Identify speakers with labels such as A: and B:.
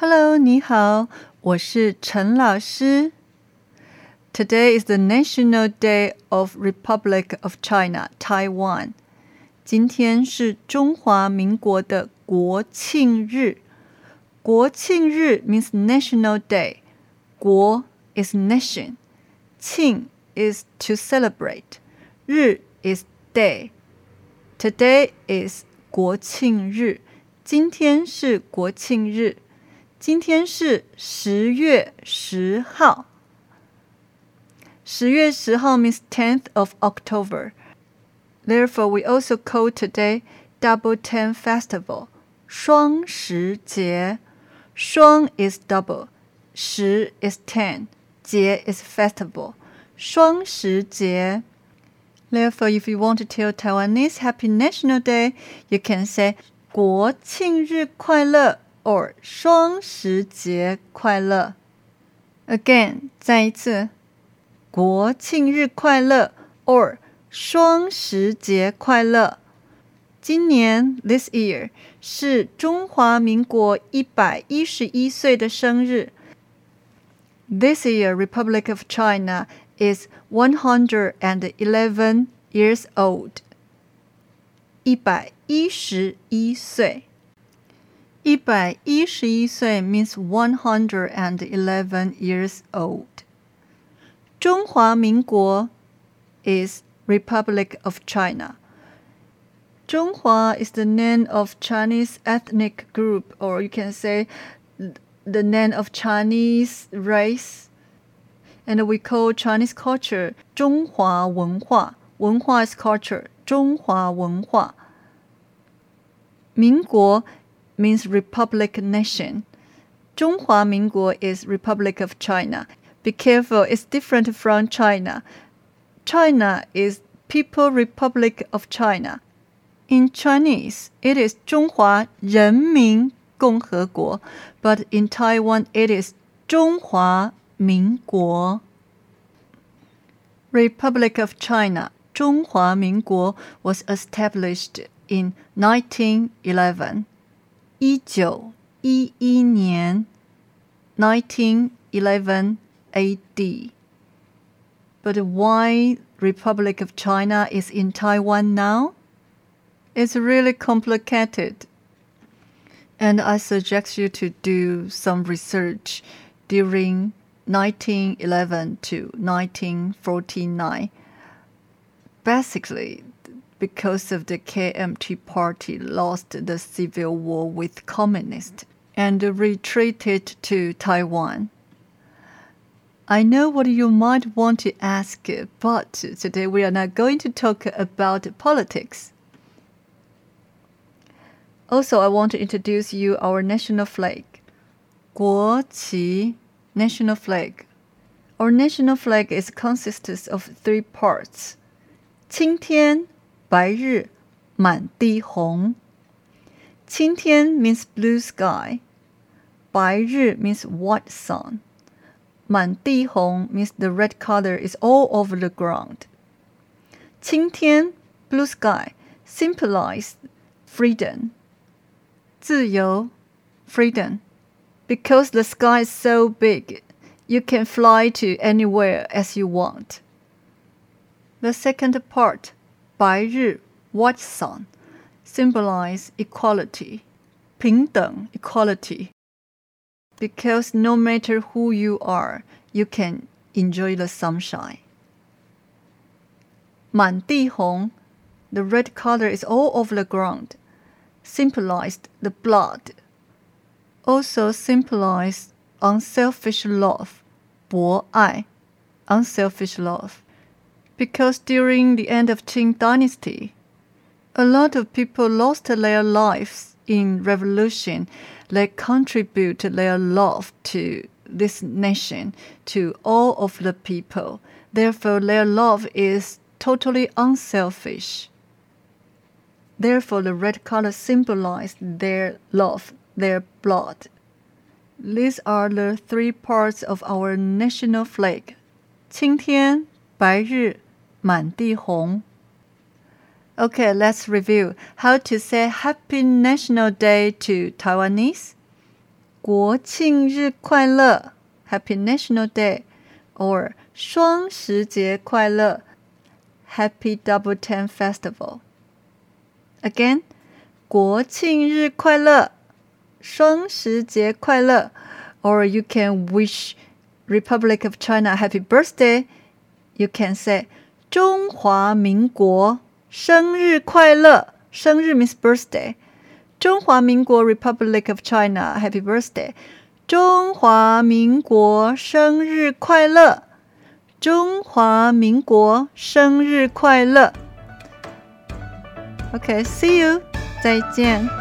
A: Hello，你好，我是陈老师。Today is the National Day of Republic of China, Taiwan. 今天是中华民国的国庆日。国庆日 means National Day. 国 is nation. 庆 is to celebrate. 日 is day. Today is 国庆日。今天是国庆日。 今天是十月十号。十月十号 means tenth of October. Therefore, we also call today Double Ten Festival. 双十节。双 is double. 十 is ten. 节 is festival. 双十节。Therefore, if you want to tell Taiwanese Happy National Day, you can say 国庆日快乐 Or 双十节快乐。Again，再一次，国庆日快乐 or 双十节快乐。今年 this year 是中华民国一百一十一岁的生日。This year, Republic of China is one hundred and eleven years old. 一百一十一岁。一百一十一岁 means one hundred and eleven years old. 中华民国 is Republic of China. 中华 is the name of Chinese ethnic group, or you can say the name of Chinese race. And we call Chinese culture 中华文化。文化 is culture. 中华文化。民国 means republic nation. Zhonghua is Republic of China. Be careful, it's different from China. China is People Republic of China. In Chinese, it is Zhonghua but in Taiwan it is Zhonghua Republic of China, Zhonghua was established in 1911. 一九一一年，1911 AD. But why Republic of China is in Taiwan now? It's really complicated. And I suggest you to do some research during 1911 to 1949. Basically, because of the KMT party lost the civil war with communists and retreated to Taiwan. I know what you might want to ask, but today we are not going to talk about politics. Also, I want to introduce you our national flag, 国旗 national flag. Our national flag is consists of three parts. 青天 白日满地红。青天 means blue sky，白日 means white sun，满地红 means the red color is all over the ground。青天 blue sky symbolize freedom，自由 freedom。Because the sky is so big, you can fly to anywhere as you want. The second part 白日 white sun symbolize equality, 平等 equality. Because no matter who you are, you can enjoy the sunshine. 满地红 the red color is all over the ground, symbolized the blood. Also symbolize unselfish love, 博爱 unselfish love because during the end of Qing dynasty, a lot of people lost their lives in revolution. They contribute their love to this nation, to all of the people. Therefore, their love is totally unselfish. Therefore, the red color symbolizes their love, their blood. These are the three parts of our national flag. 青天白日 满地红. Okay, let's review how to say Happy National Day to Taiwanese. 国庆日快乐，Happy National Day, or 双十节快乐，Happy Double Ten Festival. Again, 国庆日快乐，双十节快乐，or you can wish Republic of China happy birthday. You can say 中华民国生日快乐，生日，Miss birthday。中华民国 Republic of China Happy Birthday，中华民国生日快乐，中华民国生日快乐。OK，see you，再见。